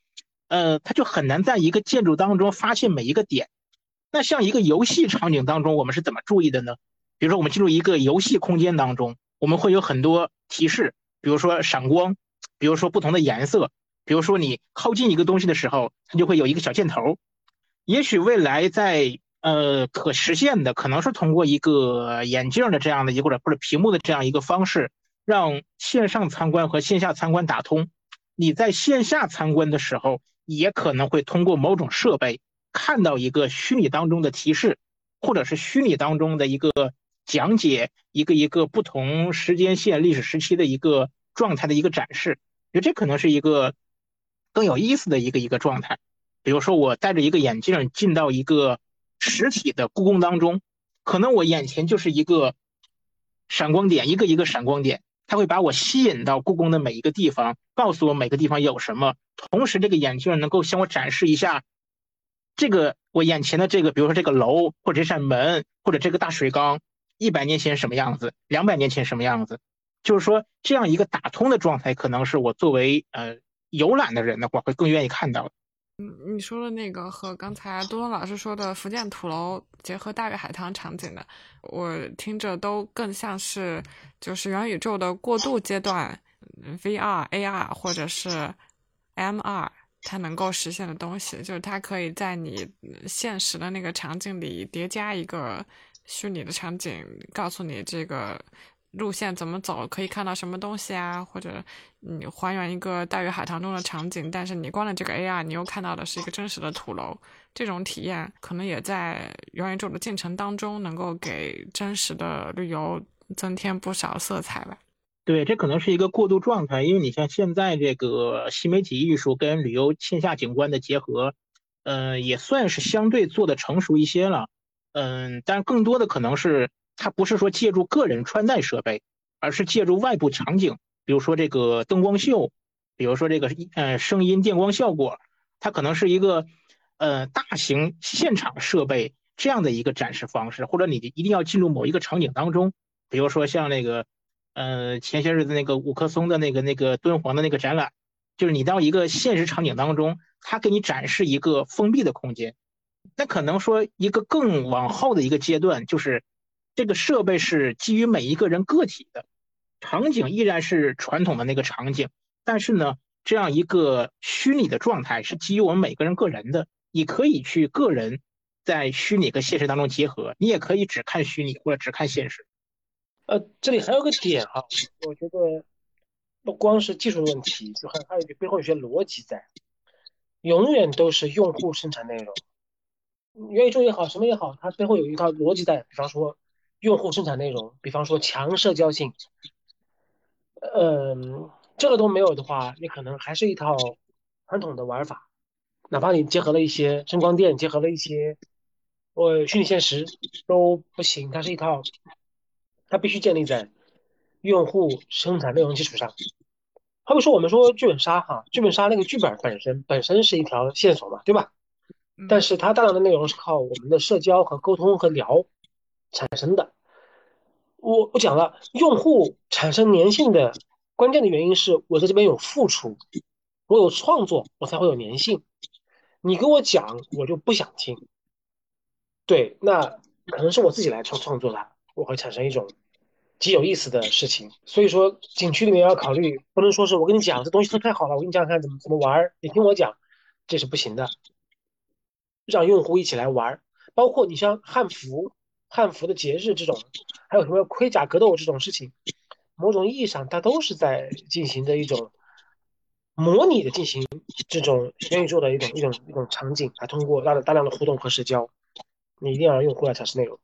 呃，他就很难在一个建筑当中发现每一个点。那像一个游戏场景当中，我们是怎么注意的呢？比如说，我们进入一个游戏空间当中，我们会有很多提示，比如说闪光，比如说不同的颜色，比如说你靠近一个东西的时候，它就会有一个小箭头。也许未来在呃可实现的，可能是通过一个眼镜的这样的一个或者或者屏幕的这样一个方式，让线上参观和线下参观打通。你在线下参观的时候，也可能会通过某种设备看到一个虚拟当中的提示，或者是虚拟当中的一个讲解，一个一个不同时间线、历史时期的一个状态的一个展示。我觉得这可能是一个更有意思的一个一个状态。比如说，我戴着一个眼镜进到一个实体的故宫当中，可能我眼前就是一个闪光点，一个一个闪光点。它会把我吸引到故宫的每一个地方，告诉我每个地方有什么。同时，这个眼镜能够向我展示一下，这个我眼前的这个，比如说这个楼，或者这扇门，或者这个大水缸，一百年前什么样子，两百年前什么样子。就是说，这样一个打通的状态，可能是我作为呃游览的人的话，会更愿意看到。嗯，你说的那个和刚才多多老师说的福建土楼结合大鱼海棠场景的，我听着都更像是就是元宇宙的过渡阶段，VR、AR 或者是 MR 它能够实现的东西，就是它可以在你现实的那个场景里叠加一个虚拟的场景，告诉你这个。路线怎么走？可以看到什么东西啊？或者你还原一个大鱼海棠中的场景，但是你关了这个 AR，你又看到的是一个真实的土楼。这种体验可能也在元宇宙的进程当中，能够给真实的旅游增添不少色彩吧。对，这可能是一个过渡状态，因为你像现在这个新媒体艺术跟旅游线下景观的结合，嗯，也算是相对做的成熟一些了。嗯，但更多的可能是。它不是说借助个人穿戴设备，而是借助外部场景，比如说这个灯光秀，比如说这个呃声音电光效果，它可能是一个呃大型现场设备这样的一个展示方式，或者你一定要进入某一个场景当中，比如说像那个呃前些日子那个五棵松的那个那个敦煌的那个展览，就是你到一个现实场景当中，它给你展示一个封闭的空间，那可能说一个更往后的一个阶段就是。这个设备是基于每一个人个体的，场景依然是传统的那个场景，但是呢，这样一个虚拟的状态是基于我们每个人个人的。你可以去个人在虚拟跟现实当中结合，你也可以只看虚拟或者只看现实。呃，这里还有个点哈，我觉得不光是技术问题，就还还有背后有些逻辑在，永远都是用户生产内容，元宇宙也好，什么也好，它背后有一套逻辑在，比方说。用户生产内容，比方说强社交性，嗯，这个都没有的话，你可能还是一套传统的玩法，哪怕你结合了一些声光电，结合了一些呃虚拟现实都不行，它是一套，它必须建立在用户生产内容基础上。好比说我们说剧本杀哈，剧本杀那个剧本本身本身是一条线索嘛，对吧？但是它大量的内容是靠我们的社交和沟通和聊产生的。我我讲了，用户产生粘性的关键的原因是我在这边有付出，我有创作，我才会有粘性。你跟我讲，我就不想听。对，那可能是我自己来创创作的，我会产生一种极有意思的事情。所以说，景区里面要考虑，不能说是我跟你讲这东西都太好了，我跟你讲讲看怎么怎么玩儿，你听我讲，这是不行的。让用户一起来玩儿，包括你像汉服。汉服的节日这种，还有什么盔甲格斗这种事情，某种意义上，它都是在进行的一种模拟的进行这种元宇宙的一种一种一种场景，来通过大大量的互动和社交，你一定要让用户来产生内容。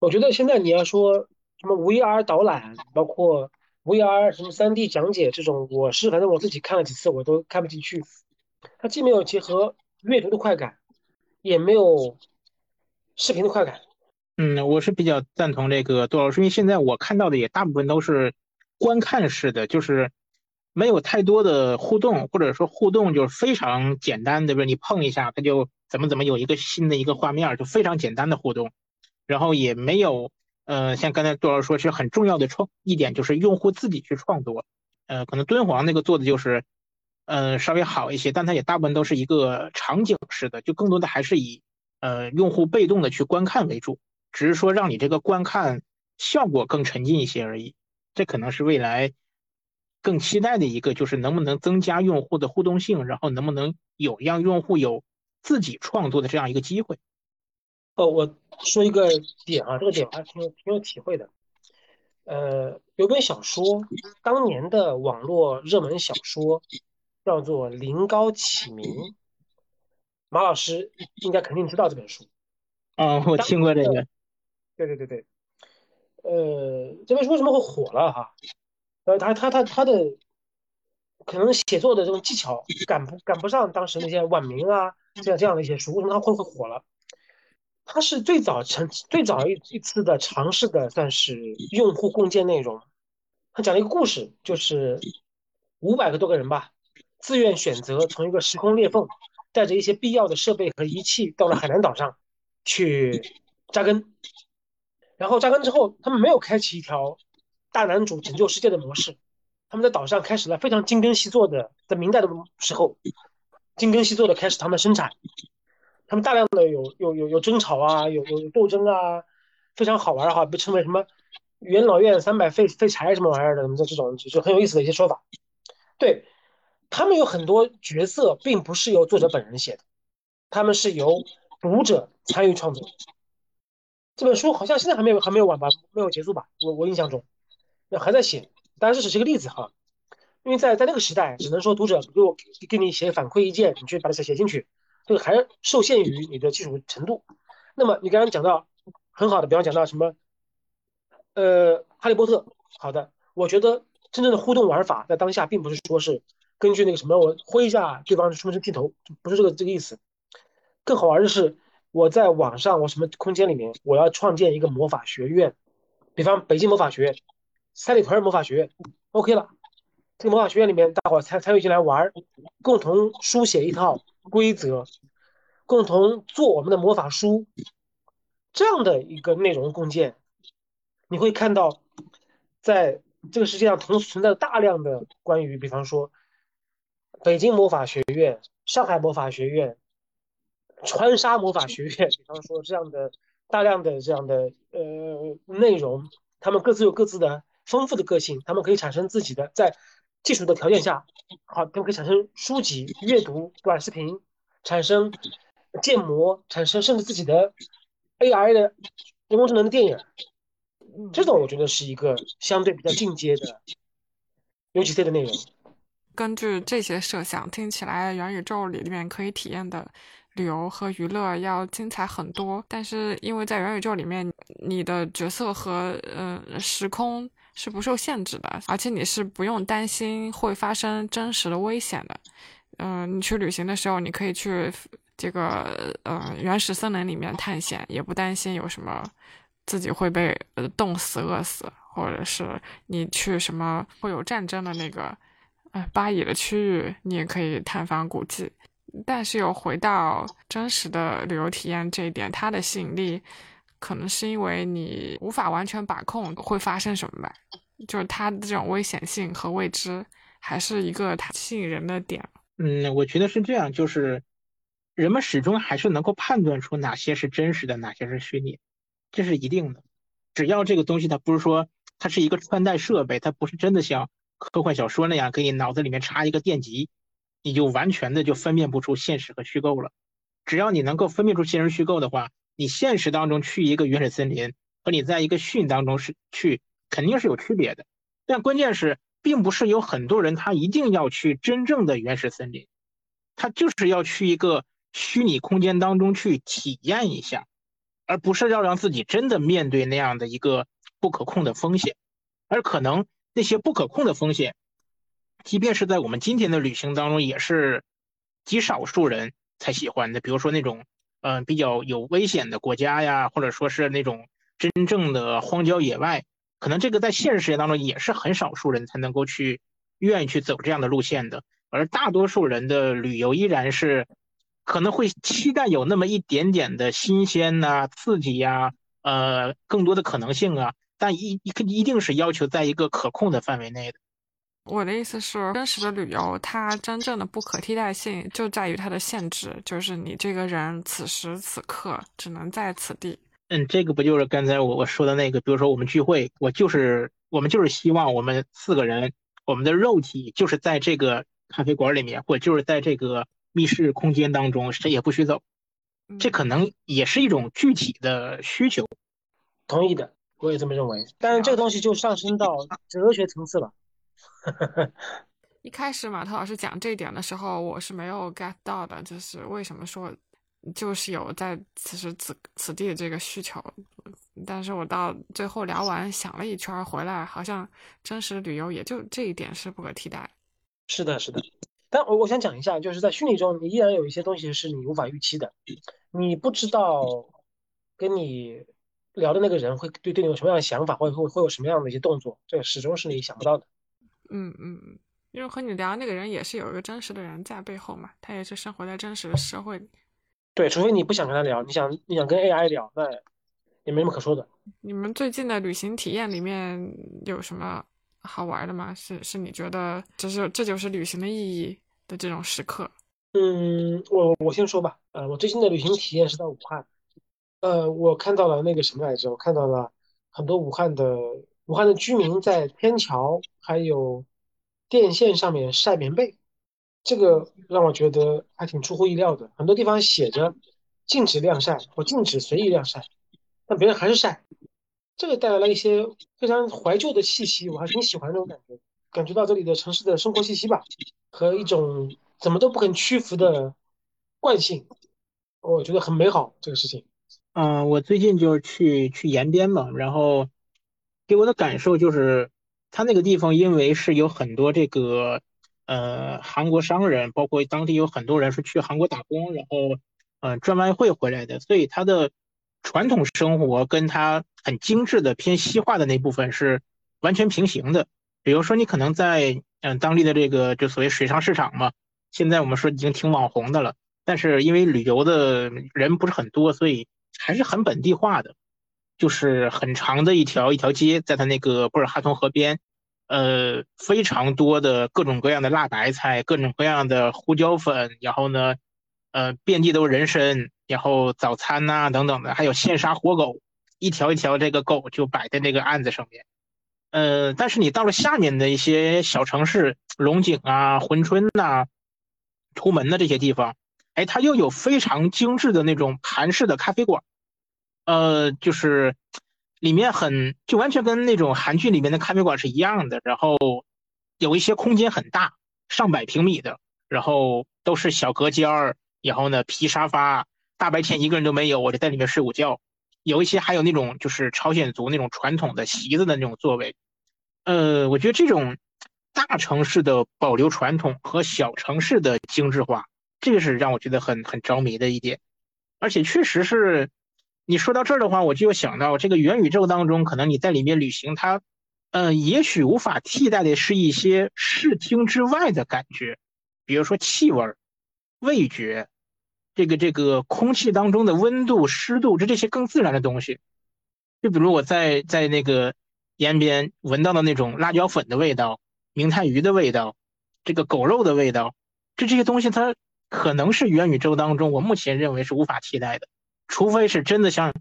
我觉得现在你要说什么 VR 导览，包括 VR 什么 3D 讲解这种，我是反正我自己看了几次，我都看不进去。它既没有结合阅读的快感，也没有视频的快感。嗯，我是比较赞同这个杜老师，因为现在我看到的也大部分都是观看式的，就是没有太多的互动，或者说互动就是非常简单的，比如你碰一下，它就怎么怎么有一个新的一个画面，就非常简单的互动，然后也没有，呃，像刚才杜老师说，是很重要的创一点就是用户自己去创作，呃，可能敦煌那个做的就是，呃，稍微好一些，但它也大部分都是一个场景式的，就更多的还是以呃用户被动的去观看为主。只是说让你这个观看效果更沉浸一些而已，这可能是未来更期待的一个，就是能不能增加用户的互动性，然后能不能有让用户有自己创作的这样一个机会。哦，我说一个点啊，这个点还挺有挺有体会的。呃，有本小说，当年的网络热门小说叫做《临高启明》，马老师应该肯定知道这本书。啊，我听过这个。对对对对，呃，这本书为什么会火了哈？呃，他他他他的可能写作的这种技巧赶不赶不上当时那些晚明啊这样这样的一些书，为什么他会会火了？他是最早成最早一一次的尝试的，算是用户共建内容，他讲了一个故事，就是五百个多个人吧，自愿选择从一个时空裂缝，带着一些必要的设备和仪器到了海南岛上去扎根。然后扎根之后，他们没有开启一条大男主拯救世界的模式，他们在岛上开始了非常精耕细作的，在明代的时候，精耕细作的开始他们的生产，他们大量的有有有有争吵啊，有有斗争啊，非常好玩哈，被称为什么元老院三百废废柴什么玩意儿的，这这种就很有意思的一些说法。对他们有很多角色并不是由作者本人写的，他们是由读者参与创作。这本书好像现在还没有还没有完吧，没有结束吧？我我印象中，那还在写。当然这只是一个例子哈，因为在在那个时代，只能说读者给我给你写反馈意见，你去把它写写进去，这个还受限于你的技术程度。那么你刚刚讲到很好的，比方讲到什么，呃，哈利波特，好的，我觉得真正的互动玩法在当下并不是说是根据那个什么我挥一下对方出门镜头，不是这个这个意思。更好玩的是。我在网上，我什么空间里面，我要创建一个魔法学院，比方北京魔法学院、三里屯魔法学院，OK 了。这个魔法学院里面，大伙参参与进来玩，共同书写一套规则，共同做我们的魔法书，这样的一个内容共建，你会看到，在这个世界上同时存在大量的关于，比方说北京魔法学院、上海魔法学院。川沙魔法学院，(laughs) 比方说这样的大量的这样的呃内容，他们各自有各自的丰富的个性，他们可以产生自己的在技术的条件下，好，他们可以产生书籍阅读、短视频，产生建模，产生甚至自己的 AI 的人工智能的电影，这种我觉得是一个相对比较进阶的 UGC 的内容。根据这些设想，听起来元宇宙里面可以体验的。旅游和娱乐要精彩很多，但是因为在元宇宙里面，你的角色和呃时空是不受限制的，而且你是不用担心会发生真实的危险的。嗯，你去旅行的时候，你可以去这个呃原始森林里面探险，也不担心有什么自己会被呃冻死、饿死，或者是你去什么会有战争的那个呃巴以的区域，你也可以探访古迹。但是又回到真实的旅游体验这一点，它的吸引力可能是因为你无法完全把控会发生什么吧，就是它的这种危险性和未知，还是一个它吸引人的点。嗯，我觉得是这样，就是人们始终还是能够判断出哪些是真实的，哪些是虚拟，这是一定的。只要这个东西它不是说它是一个穿戴设备，它不是真的像科幻小说那样给你脑子里面插一个电极。你就完全的就分辨不出现实和虚构了。只要你能够分辨出现实虚构的话，你现实当中去一个原始森林和你在一个训当中是去肯定是有区别的。但关键是，并不是有很多人他一定要去真正的原始森林，他就是要去一个虚拟空间当中去体验一下，而不是要让自己真的面对那样的一个不可控的风险。而可能那些不可控的风险。即便是在我们今天的旅行当中，也是极少数人才喜欢的。比如说那种，嗯，比较有危险的国家呀，或者说是那种真正的荒郊野外，可能这个在现实世界当中也是很少数人才能够去愿意去走这样的路线的。而大多数人的旅游依然是可能会期待有那么一点点的新鲜呐、刺激呀，呃，更多的可能性啊，但一一一定是要求在一个可控的范围内的。我的意思是，真实的旅游，它真正的不可替代性就在于它的限制，就是你这个人此时此刻只能在此地。嗯，这个不就是刚才我我说的那个？比如说我们聚会，我就是我们就是希望我们四个人，我们的肉体就是在这个咖啡馆里面，或者就是在这个密室空间当中，谁也不许走。这可能也是一种具体的需求。同意的，我也这么认为。但是这个东西就上升到哲学层次了。(laughs) 一开始马特老师讲这一点的时候，我是没有 get 到的，就是为什么说就是有在此时此此地的这个需求。但是我到最后聊完，想了一圈回来，好像真实旅游也就这一点是不可替代。是的，是的。但我我想讲一下，就是在虚拟中，你依然有一些东西是你无法预期的，你不知道跟你聊的那个人会对对你有什么样的想法，或者会会有什么样的一些动作，这个始终是你想不到的。嗯嗯嗯，因为和你聊那个人也是有一个真实的人在背后嘛，他也是生活在真实的社会里。对，除非你不想跟他聊，你想你想跟 AI 聊，那也没什么可说的。你们最近的旅行体验里面有什么好玩的吗？是是你觉得这是这就是旅行的意义的这种时刻？嗯，我我先说吧。呃，我最近的旅行体验是在武汉。呃，我看到了那个什么来着？我看到了很多武汉的武汉的居民在天桥还有电线上面晒棉被，这个让我觉得还挺出乎意料的。很多地方写着禁止晾晒或禁止随意晾晒，但别人还是晒，这个带来了一些非常怀旧的气息，我还挺喜欢这种感觉，感觉到这里的城市的生活气息吧，和一种。怎么都不肯屈服的惯性，我觉得很美好。这个事情，嗯，我最近就是去去延边嘛，然后给我的感受就是，他那个地方因为是有很多这个呃韩国商人，包括当地有很多人是去韩国打工，然后嗯赚外汇回来的，所以他的传统生活跟他很精致的偏西化的那部分是完全平行的。比如说，你可能在嗯当地的这个就所谓水上市场嘛。现在我们说已经挺网红的了，但是因为旅游的人不是很多，所以还是很本地化的，就是很长的一条一条街，在它那个布尔哈通河边，呃，非常多的各种各样的辣白菜，各种各样的胡椒粉，然后呢，呃，遍地都是人参，然后早餐呐等等的，还有现杀活狗，一条一条这个狗就摆在那个案子上面，呃，但是你到了下面的一些小城市，龙井啊、珲春呐。图门的这些地方，哎，它又有非常精致的那种韩式的咖啡馆，呃，就是里面很就完全跟那种韩剧里面的咖啡馆是一样的，然后有一些空间很大，上百平米的，然后都是小隔间儿，然后呢皮沙发，大白天一个人都没有，我就在里面睡午觉。有一些还有那种就是朝鲜族那种传统的席子的那种座位，呃，我觉得这种。大城市的保留传统和小城市的精致化，这个是让我觉得很很着迷的一点。而且确实是，你说到这儿的话，我就想到这个元宇宙当中，可能你在里面旅行，它，呃，也许无法替代的是一些视听之外的感觉，比如说气味、味觉，这个这个空气当中的温度、湿度，这这些更自然的东西。就比如我在在那个沿边闻到的那种辣椒粉的味道。明太鱼的味道，这个狗肉的味道，这这些东西它可能是元宇宙当中我目前认为是无法替代的，除非是真的像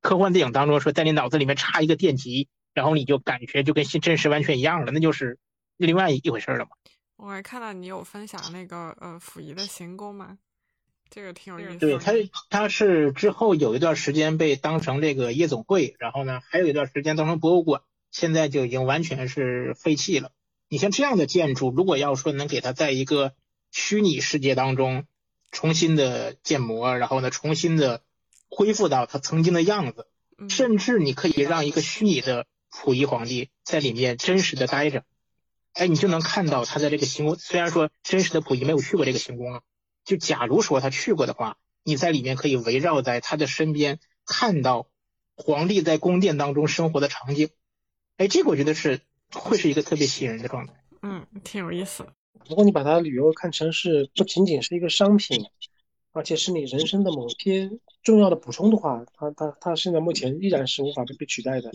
科幻电影当中说，在你脑子里面插一个电极，然后你就感觉就跟真实完全一样了，那就是另外一回事了嘛。我还看到你有分享那个呃溥仪的行宫嘛，这个挺有意思。对他，他是之后有一段时间被当成这个夜总会，然后呢还有一段时间当成博物馆，现在就已经完全是废弃了。你像这样的建筑，如果要说能给它在一个虚拟世界当中重新的建模，然后呢重新的恢复到他曾经的样子，甚至你可以让一个虚拟的溥仪皇帝在里面真实的待着，哎，你就能看到他在这个行宫。虽然说真实的溥仪没有去过这个行宫啊，就假如说他去过的话，你在里面可以围绕在他的身边，看到皇帝在宫殿当中生活的场景。哎，这个我觉得是。会是一个特别吸引人的状态，嗯，挺有意思。如果你把它旅游看成是不仅仅是一个商品，而且是你人生的某些重要的补充的话，它它它现在目前依然是无法被取代的。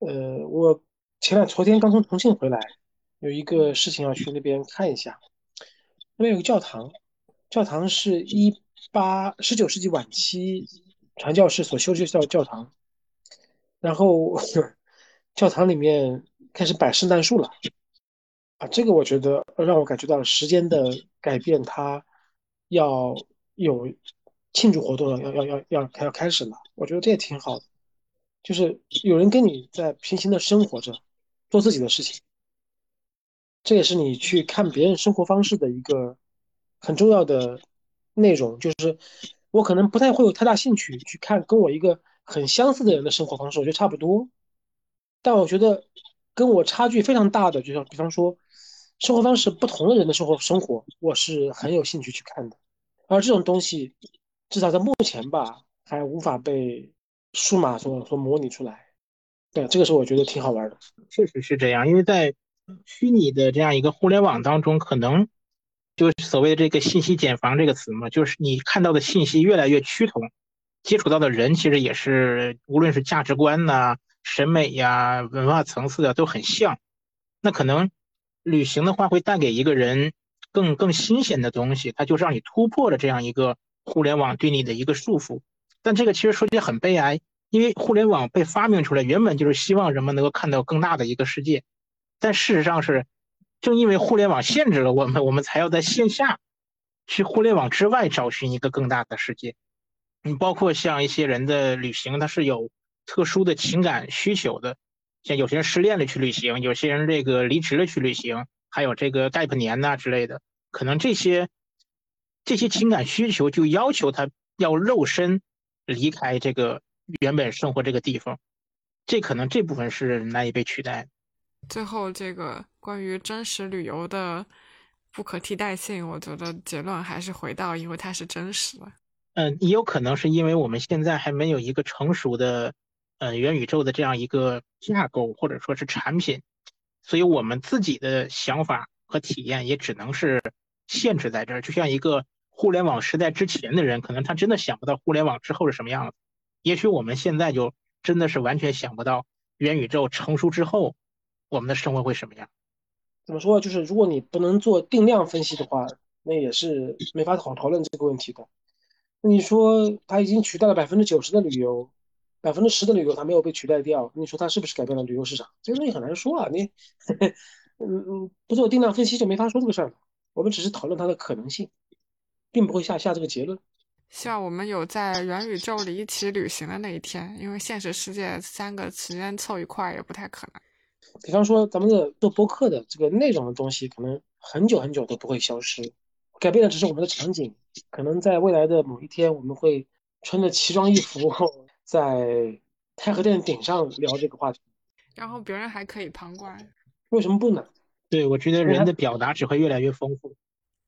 呃，我前两昨天刚从重庆回来，有一个事情要去那边看一下。那边有个教堂，教堂是一八十九世纪晚期传教士所修建的教堂，然后 (laughs) 教堂里面。开始摆圣诞树了，啊，这个我觉得让我感觉到时间的改变，它要有庆祝活动了，要要要要要开始了。我觉得这也挺好的，就是有人跟你在平行的生活着，做自己的事情，这也是你去看别人生活方式的一个很重要的内容。就是我可能不太会有太大兴趣去看跟我一个很相似的人的生活方式，我觉得差不多，但我觉得。跟我差距非常大的，就像比方说，生活方式不同的人的生活生活，我是很有兴趣去看的。而这种东西，至少在目前吧，还无法被数码所所模拟出来。对，这个是我觉得挺好玩的。确实是这样，因为在虚拟的这样一个互联网当中，可能就是所谓的这个信息茧房这个词嘛，就是你看到的信息越来越趋同，接触到的人其实也是，无论是价值观呐、审美呀、文化层次的都很像。那可能旅行的话，会带给一个人更更新鲜的东西，它就是让你突破了这样一个互联网对你的一个束缚。但这个其实说起来很悲哀。因为互联网被发明出来，原本就是希望人们能够看到更大的一个世界，但事实上是，正因为互联网限制了我们，我们才要在线下，去互联网之外找寻一个更大的世界。你包括像一些人的旅行，他是有特殊的情感需求的，像有些人失恋了去旅行，有些人这个离职了去旅行，还有这个 gap 年呐之类的，可能这些这些情感需求就要求他要肉身离开这个。原本生活这个地方，这可能这部分是难以被取代。最后，这个关于真实旅游的不可替代性，我觉得结论还是回到，因为它是真实的。嗯，也有可能是因为我们现在还没有一个成熟的，呃，元宇宙的这样一个架构或者说是产品，所以我们自己的想法和体验也只能是限制在这儿。就像一个互联网时代之前的人，可能他真的想不到互联网之后是什么样子。也许我们现在就真的是完全想不到元宇宙成熟之后，我们的生活会什么样？怎么说？就是如果你不能做定量分析的话，那也是没法讨讨论这个问题的。你说它已经取代了百分之九十的旅游，百分之十的旅游它没有被取代掉，你说它是不是改变了旅游市场？这个东西很难说啊。你，(laughs) 嗯嗯，不做定量分析就没法说这个事儿。我们只是讨论它的可能性，并不会下下这个结论。希望我们有在元宇宙里一起旅行的那一天，因为现实世界三个时间凑一块也不太可能。比方说，咱们的做播客的这个内容的东西，可能很久很久都不会消失，改变的只是我们的场景。可能在未来的某一天，我们会穿着奇装异服，在太和殿顶上聊这个话题，然后别人还可以旁观。为什么不呢？对，我觉得人的表达只会越来越丰富。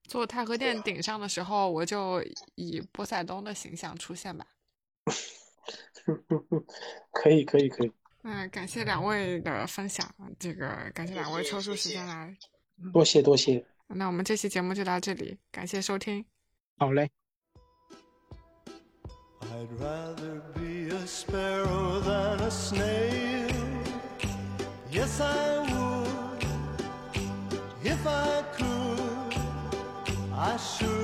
坐太和殿顶上的时候，我就以波塞冬的形象出现吧。可以，可以，可以。嗯，感谢两位的分享，这个感谢两位抽出时间来。多谢，多谢。那我们这期节目就到这里，感谢收听。好嘞。a sparrow than a snail. Yes, I would if I could. I should.